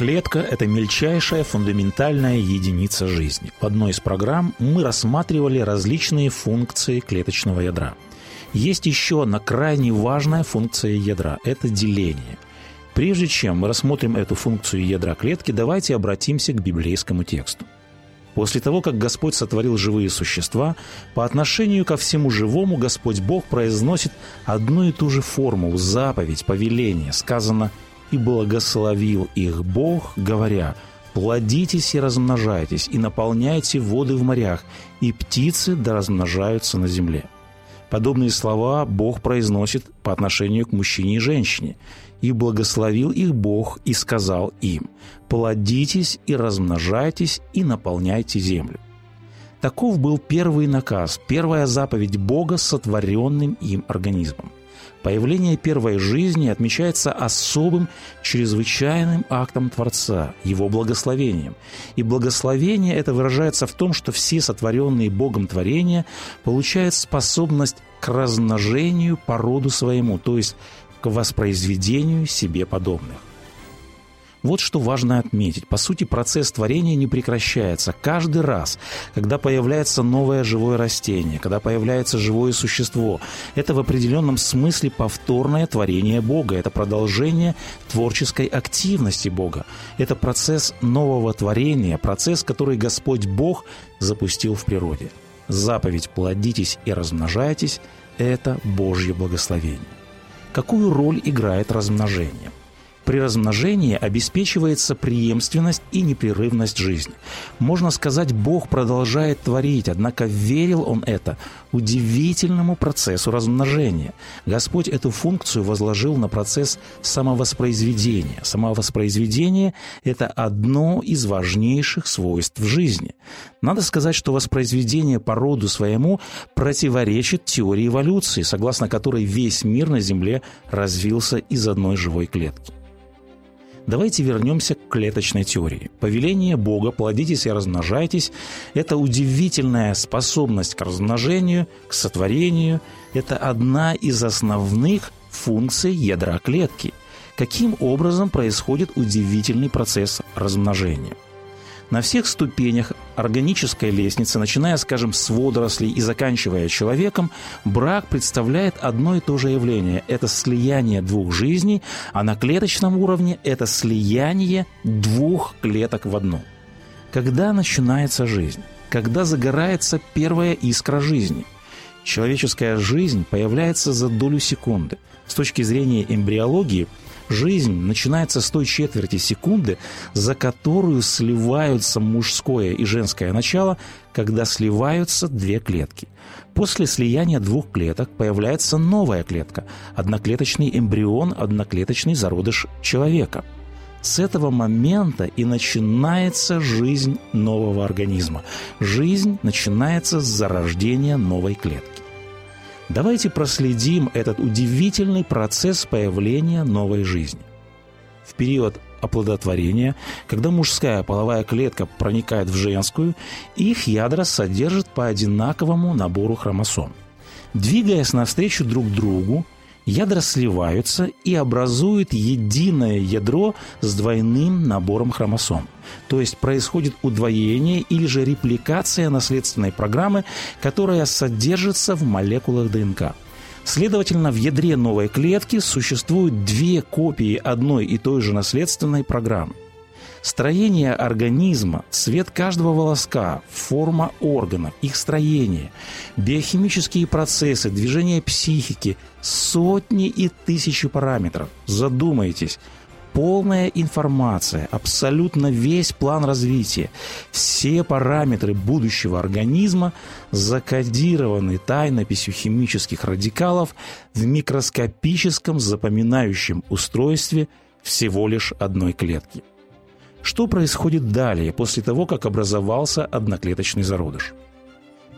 Клетка – это мельчайшая фундаментальная единица жизни. В одной из программ мы рассматривали различные функции клеточного ядра. Есть еще одна крайне важная функция ядра – это деление. Прежде чем мы рассмотрим эту функцию ядра клетки, давайте обратимся к библейскому тексту. После того, как Господь сотворил живые существа, по отношению ко всему живому Господь Бог произносит одну и ту же форму, заповедь, повеление. Сказано – и благословил их Бог, говоря, «Плодитесь и размножайтесь, и наполняйте воды в морях, и птицы да размножаются на земле». Подобные слова Бог произносит по отношению к мужчине и женщине. «И благословил их Бог и сказал им, «Плодитесь и размножайтесь, и наполняйте землю». Таков был первый наказ, первая заповедь Бога сотворенным им организмом. Появление первой жизни отмечается особым, чрезвычайным актом Творца, его благословением. И благословение это выражается в том, что все сотворенные Богом творения получают способность к размножению по роду своему, то есть к воспроизведению себе подобных. Вот что важно отметить. По сути, процесс творения не прекращается. Каждый раз, когда появляется новое живое растение, когда появляется живое существо, это в определенном смысле повторное творение Бога. Это продолжение творческой активности Бога. Это процесс нового творения, процесс, который Господь Бог запустил в природе. Заповедь «плодитесь и размножайтесь» – это Божье благословение. Какую роль играет размножение? При размножении обеспечивается преемственность и непрерывность жизни. Можно сказать, Бог продолжает творить, однако верил Он это удивительному процессу размножения. Господь эту функцию возложил на процесс самовоспроизведения. Самовоспроизведение – это одно из важнейших свойств жизни. Надо сказать, что воспроизведение по роду своему противоречит теории эволюции, согласно которой весь мир на Земле развился из одной живой клетки. Давайте вернемся к клеточной теории. Повеление Бога «плодитесь и размножайтесь» – это удивительная способность к размножению, к сотворению. Это одна из основных функций ядра клетки. Каким образом происходит удивительный процесс размножения – на всех ступенях органической лестницы, начиная, скажем, с водорослей и заканчивая человеком, брак представляет одно и то же явление. Это слияние двух жизней, а на клеточном уровне это слияние двух клеток в одну. Когда начинается жизнь? Когда загорается первая искра жизни? Человеческая жизнь появляется за долю секунды. С точки зрения эмбриологии – Жизнь начинается с той четверти секунды, за которую сливаются мужское и женское начало, когда сливаются две клетки. После слияния двух клеток появляется новая клетка – одноклеточный эмбрион, одноклеточный зародыш человека. С этого момента и начинается жизнь нового организма. Жизнь начинается с зарождения новой клетки. Давайте проследим этот удивительный процесс появления новой жизни. В период оплодотворения, когда мужская половая клетка проникает в женскую, их ядра содержат по одинаковому набору хромосом. Двигаясь навстречу друг другу, ядра сливаются и образуют единое ядро с двойным набором хромосом. То есть происходит удвоение или же репликация наследственной программы, которая содержится в молекулах ДНК. Следовательно, в ядре новой клетки существуют две копии одной и той же наследственной программы. Строение организма, цвет каждого волоска, форма органов, их строение, биохимические процессы, движение психики, сотни и тысячи параметров. Задумайтесь, полная информация, абсолютно весь план развития, все параметры будущего организма закодированы тайнописью химических радикалов в микроскопическом запоминающем устройстве всего лишь одной клетки. Что происходит далее, после того, как образовался одноклеточный зародыш?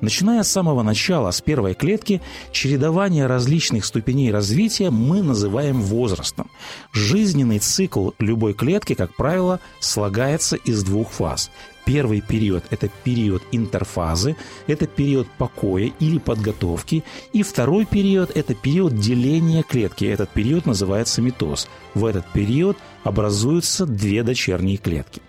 Начиная с самого начала, с первой клетки, чередование различных ступеней развития мы называем возрастом. Жизненный цикл любой клетки, как правило, слагается из двух фаз. Первый период – это период интерфазы, это период покоя или подготовки. И второй период – это период деления клетки. Этот период называется митоз. В этот период образуются две дочерние клетки.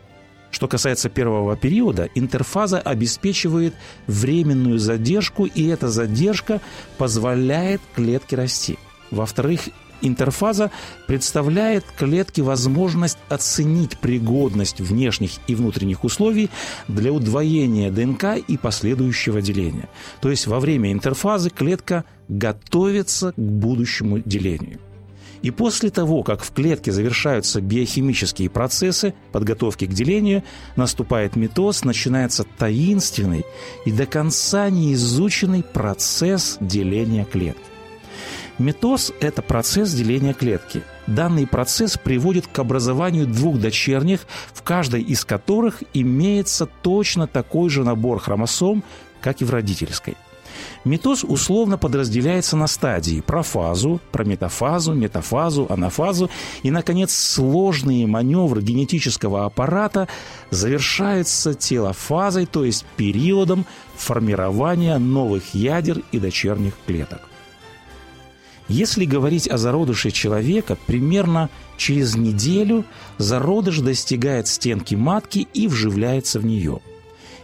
Что касается первого периода, интерфаза обеспечивает временную задержку, и эта задержка позволяет клетке расти. Во-вторых, интерфаза представляет клетке возможность оценить пригодность внешних и внутренних условий для удвоения ДНК и последующего деления. То есть во время интерфазы клетка готовится к будущему делению. И после того, как в клетке завершаются биохимические процессы подготовки к делению, наступает митоз, начинается таинственный и до конца не изученный процесс деления клетки. Митоз – это процесс деления клетки. Данный процесс приводит к образованию двух дочерних, в каждой из которых имеется точно такой же набор хромосом, как и в родительской – Митоз условно подразделяется на стадии – профазу, прометафазу, метафазу, анафазу и, наконец, сложные маневры генетического аппарата завершаются телофазой, то есть периодом формирования новых ядер и дочерних клеток. Если говорить о зародыше человека, примерно через неделю зародыш достигает стенки матки и вживляется в нее –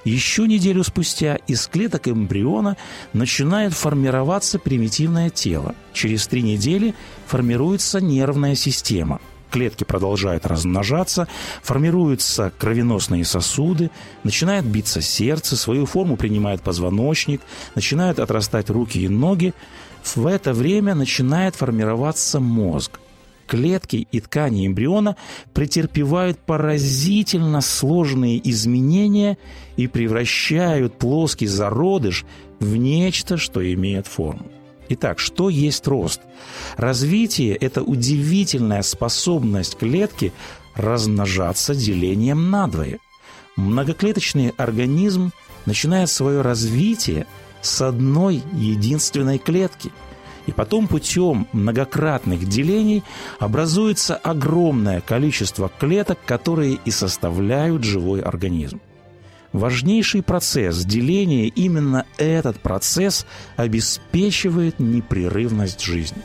еще неделю спустя из клеток эмбриона начинает формироваться примитивное тело. Через три недели формируется нервная система. Клетки продолжают размножаться, формируются кровеносные сосуды, начинает биться сердце, свою форму принимает позвоночник, начинают отрастать руки и ноги. В это время начинает формироваться мозг – клетки и ткани эмбриона претерпевают поразительно сложные изменения и превращают плоский зародыш в нечто, что имеет форму. Итак, что есть рост? Развитие – это удивительная способность клетки размножаться делением надвое. Многоклеточный организм начинает свое развитие с одной единственной клетки – и потом путем многократных делений образуется огромное количество клеток, которые и составляют живой организм. Важнейший процесс деления, именно этот процесс обеспечивает непрерывность жизни.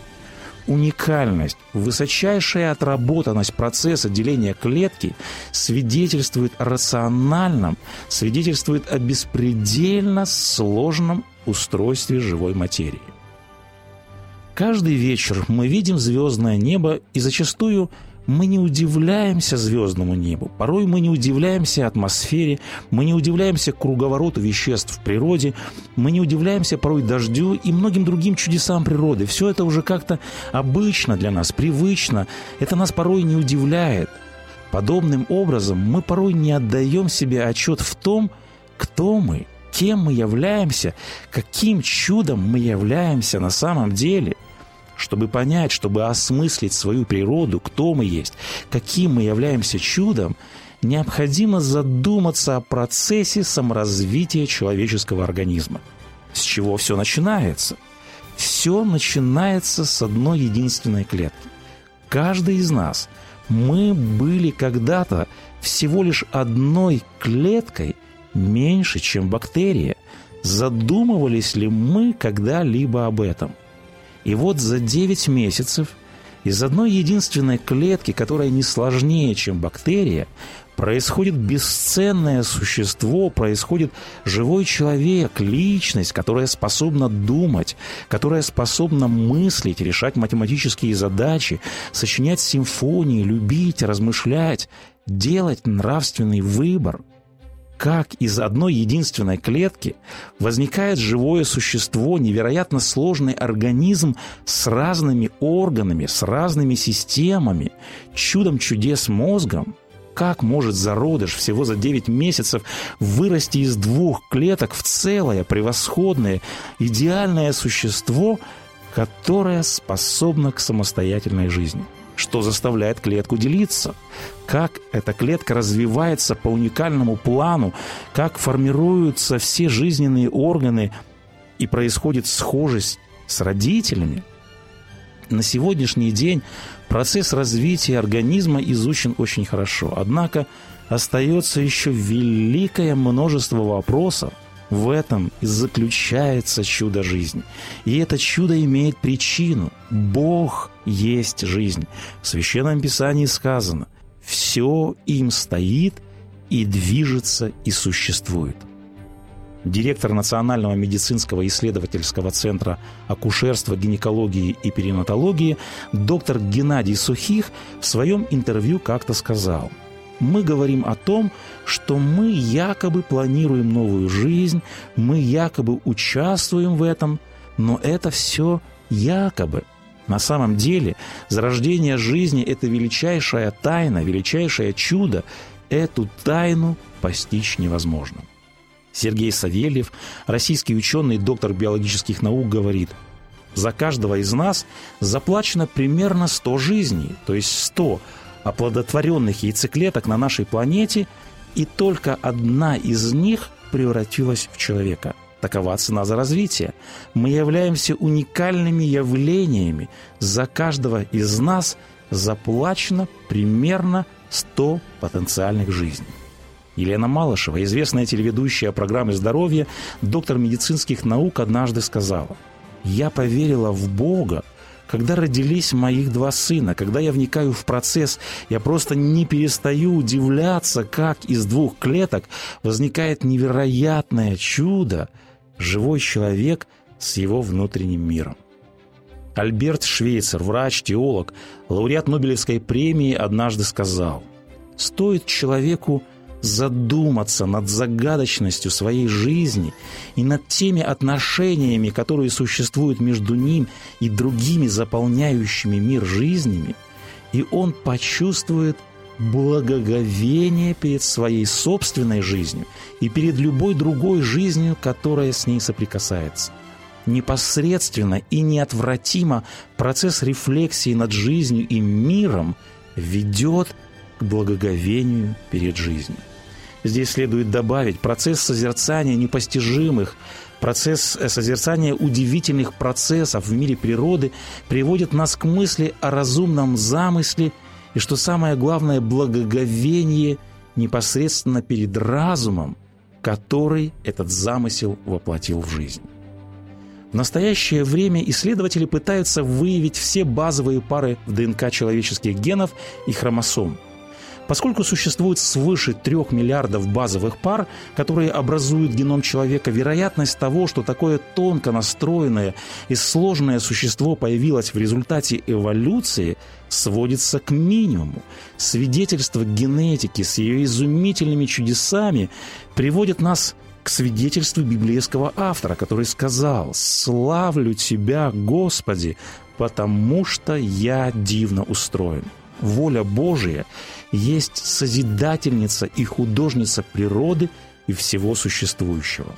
Уникальность, высочайшая отработанность процесса деления клетки свидетельствует о рациональном, свидетельствует о беспредельно сложном устройстве живой материи. Каждый вечер мы видим звездное небо, и зачастую мы не удивляемся звездному небу. Порой мы не удивляемся атмосфере, мы не удивляемся круговороту веществ в природе, мы не удивляемся порой дождю и многим другим чудесам природы. Все это уже как-то обычно для нас, привычно. Это нас порой не удивляет. Подобным образом мы порой не отдаем себе отчет в том, кто мы, кем мы являемся, каким чудом мы являемся на самом деле – чтобы понять, чтобы осмыслить свою природу, кто мы есть, каким мы являемся чудом, необходимо задуматься о процессе саморазвития человеческого организма. С чего все начинается? Все начинается с одной единственной клетки. Каждый из нас, мы были когда-то всего лишь одной клеткой меньше, чем бактерия. Задумывались ли мы когда-либо об этом – и вот за 9 месяцев из одной единственной клетки, которая не сложнее, чем бактерия, происходит бесценное существо, происходит живой человек, личность, которая способна думать, которая способна мыслить, решать математические задачи, сочинять симфонии, любить, размышлять, делать нравственный выбор – как из одной единственной клетки возникает живое существо, невероятно сложный организм с разными органами, с разными системами, чудом чудес мозгом. Как может зародыш всего за 9 месяцев вырасти из двух клеток в целое, превосходное, идеальное существо, которое способно к самостоятельной жизни? Что заставляет клетку делиться, как эта клетка развивается по уникальному плану, как формируются все жизненные органы и происходит схожесть с родителями. На сегодняшний день процесс развития организма изучен очень хорошо, однако остается еще великое множество вопросов, в этом и заключается чудо жизни. И это чудо имеет причину. Бог есть жизнь. В Священном Писании сказано, все им стоит и движется и существует. Директор Национального медицинского исследовательского центра акушерства, гинекологии и перинатологии доктор Геннадий Сухих в своем интервью как-то сказал – мы говорим о том, что мы якобы планируем новую жизнь, мы якобы участвуем в этом, но это все якобы. На самом деле зарождение жизни – это величайшая тайна, величайшее чудо. Эту тайну постичь невозможно. Сергей Савельев, российский ученый, доктор биологических наук, говорит, за каждого из нас заплачено примерно 100 жизней, то есть 100 оплодотворенных яйцеклеток на нашей планете, и только одна из них превратилась в человека. Такова цена за развитие. Мы являемся уникальными явлениями. За каждого из нас заплачено примерно 100 потенциальных жизней. Елена Малышева, известная телеведущая программы «Здоровье», доктор медицинских наук, однажды сказала, «Я поверила в Бога, когда родились моих два сына, когда я вникаю в процесс, я просто не перестаю удивляться, как из двух клеток возникает невероятное чудо – живой человек с его внутренним миром. Альберт Швейцер, врач, теолог, лауреат Нобелевской премии, однажды сказал, «Стоит человеку – задуматься над загадочностью своей жизни и над теми отношениями, которые существуют между ним и другими заполняющими мир жизнями, и он почувствует благоговение перед своей собственной жизнью и перед любой другой жизнью, которая с ней соприкасается. Непосредственно и неотвратимо процесс рефлексии над жизнью и миром ведет к благоговению перед жизнью. Здесь следует добавить процесс созерцания непостижимых, процесс э, созерцания удивительных процессов в мире природы приводит нас к мысли о разумном замысле и, что самое главное, благоговение непосредственно перед разумом, который этот замысел воплотил в жизнь. В настоящее время исследователи пытаются выявить все базовые пары в ДНК человеческих генов и хромосом – Поскольку существует свыше трех миллиардов базовых пар, которые образуют геном человека, вероятность того, что такое тонко настроенное и сложное существо появилось в результате эволюции, сводится к минимуму. Свидетельство генетики с ее изумительными чудесами приводит нас к свидетельству библейского автора, который сказал «Славлю Тебя, Господи, потому что я дивно устроен». Воля Божия есть созидательница и художница природы и всего существующего.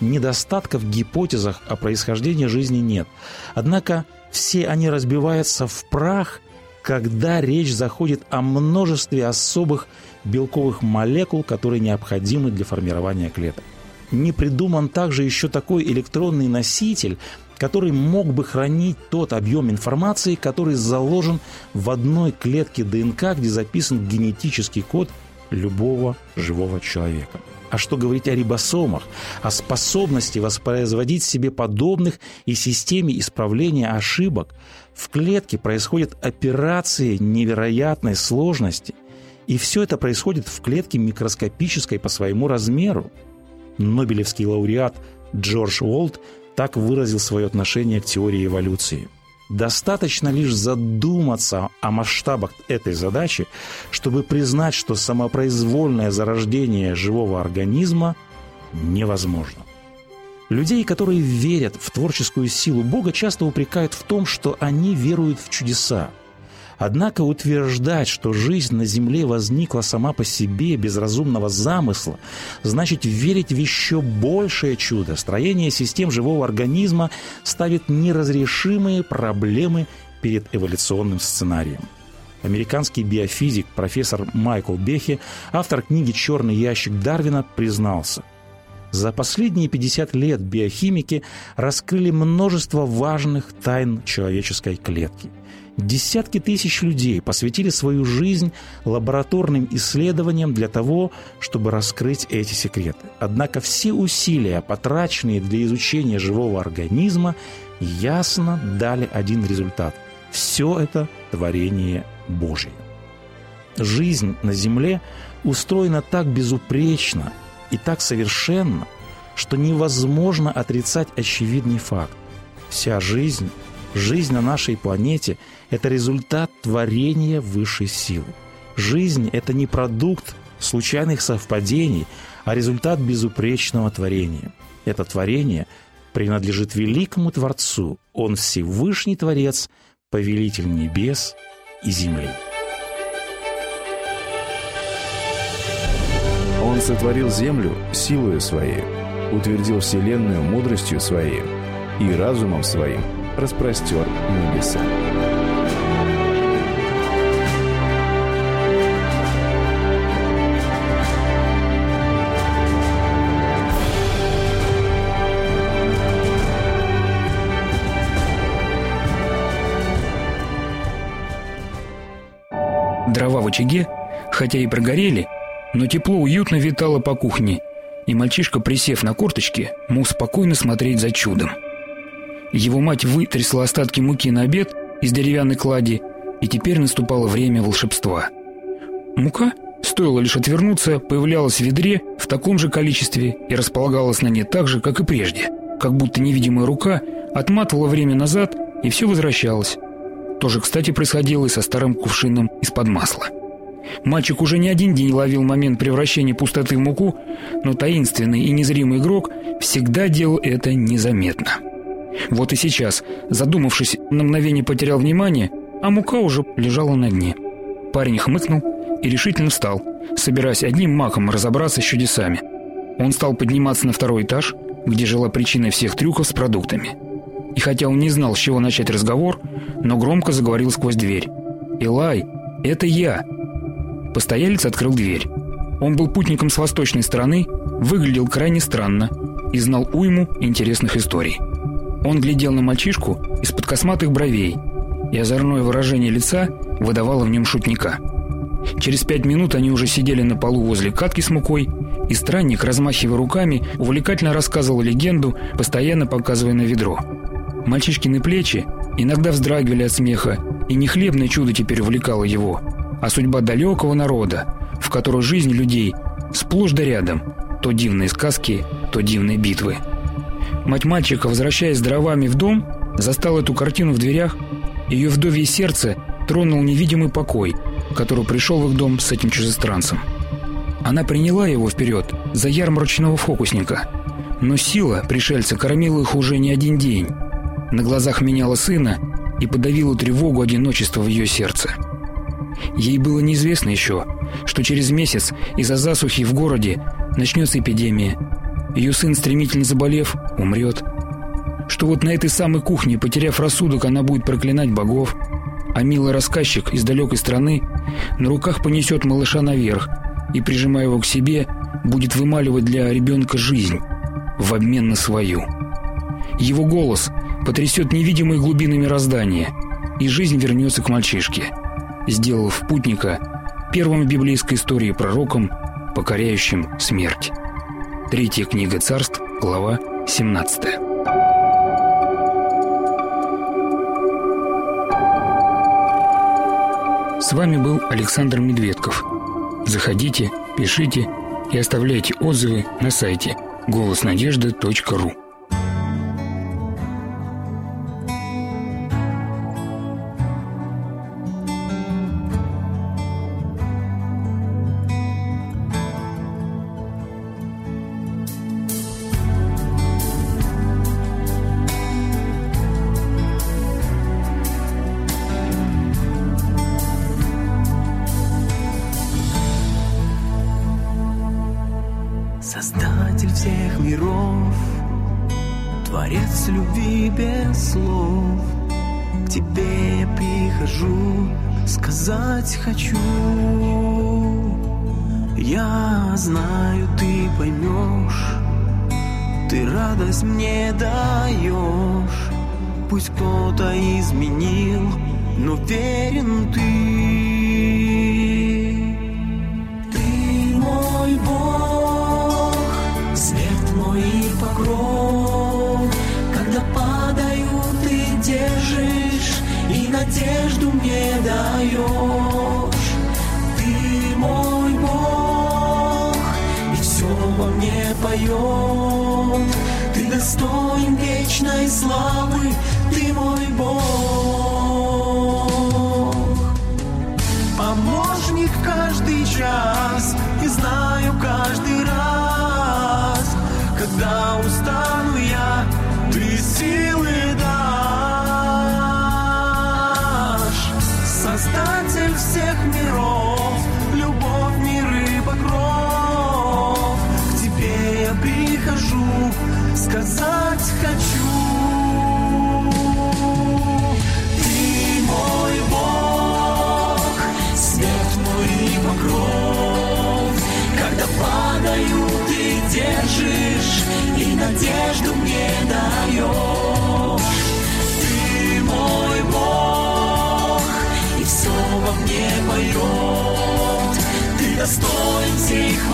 Недостатков в гипотезах о происхождении жизни нет. Однако все они разбиваются в прах, когда речь заходит о множестве особых белковых молекул, которые необходимы для формирования клеток. Не придуман также еще такой электронный носитель, который мог бы хранить тот объем информации, который заложен в одной клетке ДНК, где записан генетический код любого живого человека. А что говорить о рибосомах, о способности воспроизводить себе подобных и системе исправления ошибок? В клетке происходят операции невероятной сложности, и все это происходит в клетке микроскопической по своему размеру. Нобелевский лауреат Джордж Уолт так выразил свое отношение к теории эволюции. Достаточно лишь задуматься о масштабах этой задачи, чтобы признать, что самопроизвольное зарождение живого организма невозможно. Людей, которые верят в творческую силу Бога, часто упрекают в том, что они веруют в чудеса – Однако утверждать, что жизнь на Земле возникла сама по себе без разумного замысла, значит верить в еще большее чудо. Строение систем живого организма ставит неразрешимые проблемы перед эволюционным сценарием. Американский биофизик профессор Майкл Бехи, автор книги «Черный ящик Дарвина», признался – за последние 50 лет биохимики раскрыли множество важных тайн человеческой клетки. Десятки тысяч людей посвятили свою жизнь лабораторным исследованиям для того, чтобы раскрыть эти секреты. Однако все усилия, потраченные для изучения живого организма, ясно дали один результат. Все это творение Божье. Жизнь на Земле устроена так безупречно и так совершенно, что невозможно отрицать очевидный факт. Вся жизнь Жизнь на нашей планете – это результат творения высшей силы. Жизнь – это не продукт случайных совпадений, а результат безупречного творения. Это творение принадлежит великому Творцу. Он Всевышний Творец, повелитель небес и земли. Он сотворил землю силою своей, утвердил вселенную мудростью своей и разумом своим – распростер небеса. Дрова в очаге, хотя и прогорели, но тепло уютно витало по кухне, и мальчишка, присев на корточки, мог спокойно смотреть за чудом. Его мать вытрясла остатки муки на обед из деревянной клади, и теперь наступало время волшебства. Мука, стоило лишь отвернуться, появлялась в ведре в таком же количестве и располагалась на ней так же, как и прежде, как будто невидимая рука отматывала время назад, и все возвращалось. То же, кстати, происходило и со старым кувшином из-под масла. Мальчик уже не один день ловил момент превращения пустоты в муку, но таинственный и незримый игрок всегда делал это незаметно. Вот и сейчас, задумавшись, на мгновение потерял внимание, а мука уже лежала на дне. Парень хмыкнул и решительно встал, собираясь одним махом разобраться с чудесами. Он стал подниматься на второй этаж, где жила причина всех трюков с продуктами. И хотя он не знал, с чего начать разговор, но громко заговорил сквозь дверь. «Элай, это я!» Постоялец открыл дверь. Он был путником с восточной стороны, выглядел крайне странно и знал уйму интересных историй. Он глядел на мальчишку из-под косматых бровей, и озорное выражение лица выдавало в нем шутника. Через пять минут они уже сидели на полу возле катки с мукой, и странник, размахивая руками, увлекательно рассказывал легенду, постоянно показывая на ведро. Мальчишкины плечи иногда вздрагивали от смеха, и не хлебное чудо теперь увлекало его, а судьба далекого народа, в которой жизнь людей сплошь да рядом, то дивные сказки, то дивные битвы. Мать мальчика, возвращаясь с дровами в дом, застала эту картину в дверях. Ее вдовье сердце тронул невидимый покой, который пришел в их дом с этим чужестранцем. Она приняла его вперед за ярмарочного фокусника. Но сила пришельца кормила их уже не один день. На глазах меняла сына и подавила тревогу одиночества в ее сердце. Ей было неизвестно еще, что через месяц из-за засухи в городе начнется эпидемия, ее сын, стремительно заболев, умрет. Что вот на этой самой кухне, потеряв рассудок, она будет проклинать богов, а милый рассказчик из далекой страны на руках понесет малыша наверх и, прижимая его к себе, будет вымаливать для ребенка жизнь в обмен на свою. Его голос потрясет невидимые глубины мироздания, и жизнь вернется к мальчишке, сделав путника первым в библейской истории пророком, покоряющим смерть. Третья книга царств, глава 17. С вами был Александр Медведков. Заходите, пишите и оставляйте отзывы на сайте голоснадежды.ру. прихожу, сказать хочу. Я знаю, ты поймешь, ты радость мне даешь. Пусть кто-то изменил, но верен. Ты надежду мне даешь. Ты мой Бог, и все во мне поет. Ты достоин вечной славы, ты мой Бог. Помощник каждый час, и знаю каждый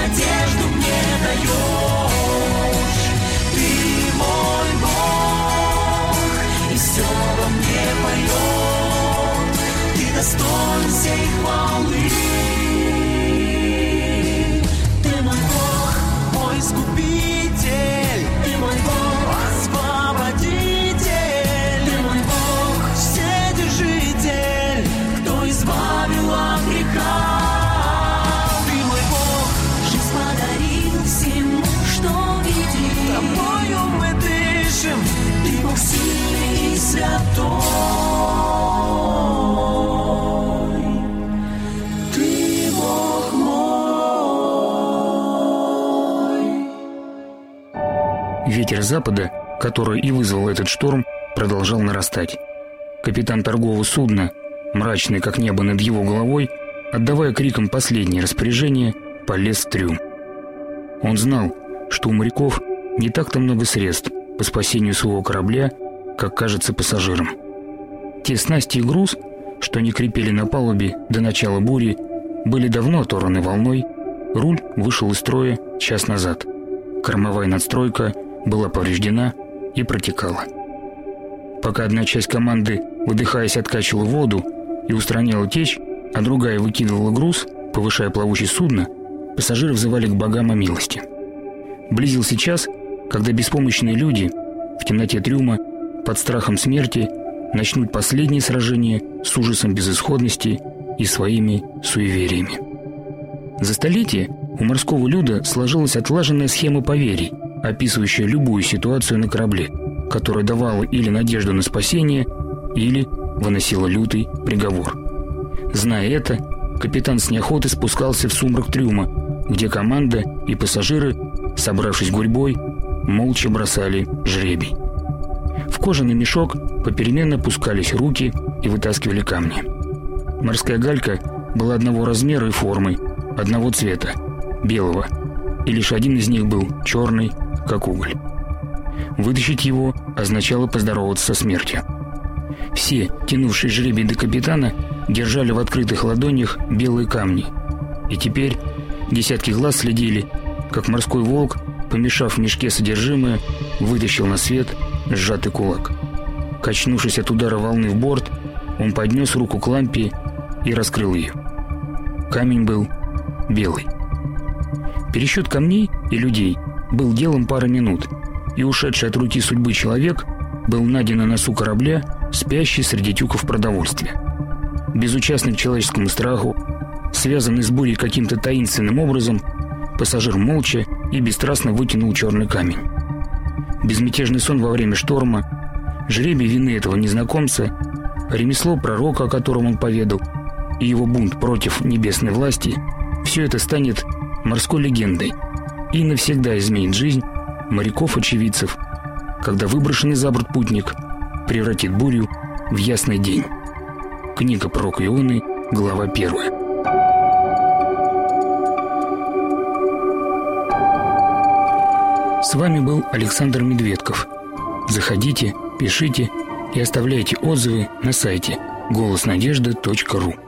надежду мне даешь. Ты мой Бог, и все во мне поет. Ты достоин всей хвалы. Ты мой Бог, мой искупитель. Ветер запада, который и вызвал этот шторм, продолжал нарастать. Капитан торгового судна, мрачный как небо над его головой, отдавая криком последнее распоряжение, полез в трюм. Он знал, что у моряков не так-то много средств по спасению своего корабля, как кажется пассажирам. Те снасти и груз, что не крепили на палубе до начала бури, были давно оторваны волной, руль вышел из строя час назад. Кормовая надстройка была повреждена и протекала. Пока одна часть команды, выдыхаясь, откачивала воду и устраняла течь, а другая выкидывала груз, повышая плавучесть судна, пассажиры взывали к богам о милости. Близился час, когда беспомощные люди в темноте трюма под страхом смерти начнут последнее сражение с ужасом безысходности и своими суевериями. За столетие у морского люда сложилась отлаженная схема поверий, описывающая любую ситуацию на корабле, которая давала или надежду на спасение, или выносила лютый приговор. Зная это, капитан с неохотой спускался в сумрак трюма, где команда и пассажиры, собравшись гурьбой, молча бросали жребий. В кожаный мешок попеременно пускались руки и вытаскивали камни. Морская галька была одного размера и формы, одного цвета – белого, и лишь один из них был черный, как уголь. Вытащить его означало поздороваться со смертью. Все, тянувшие жребий до капитана, держали в открытых ладонях белые камни. И теперь десятки глаз следили, как морской волк помешав в мешке содержимое, вытащил на свет сжатый кулак. Качнувшись от удара волны в борт, он поднес руку к лампе и раскрыл ее. Камень был белый. Пересчет камней и людей был делом пары минут, и ушедший от руки судьбы человек был найден на носу корабля, спящий среди тюков продовольствия. Безучастный к человеческому страху, связанный с бурей каким-то таинственным образом, пассажир молча и бесстрастно вытянул черный камень. Безмятежный сон во время шторма, жребий вины этого незнакомца, ремесло пророка, о котором он поведал, и его бунт против небесной власти – все это станет морской легендой и навсегда изменит жизнь моряков-очевидцев, когда выброшенный за борт путник превратит бурю в ясный день. Книга пророка Ионы, глава 1. С вами был Александр Медведков. Заходите, пишите и оставляйте отзывы на сайте голоснадежды.ру.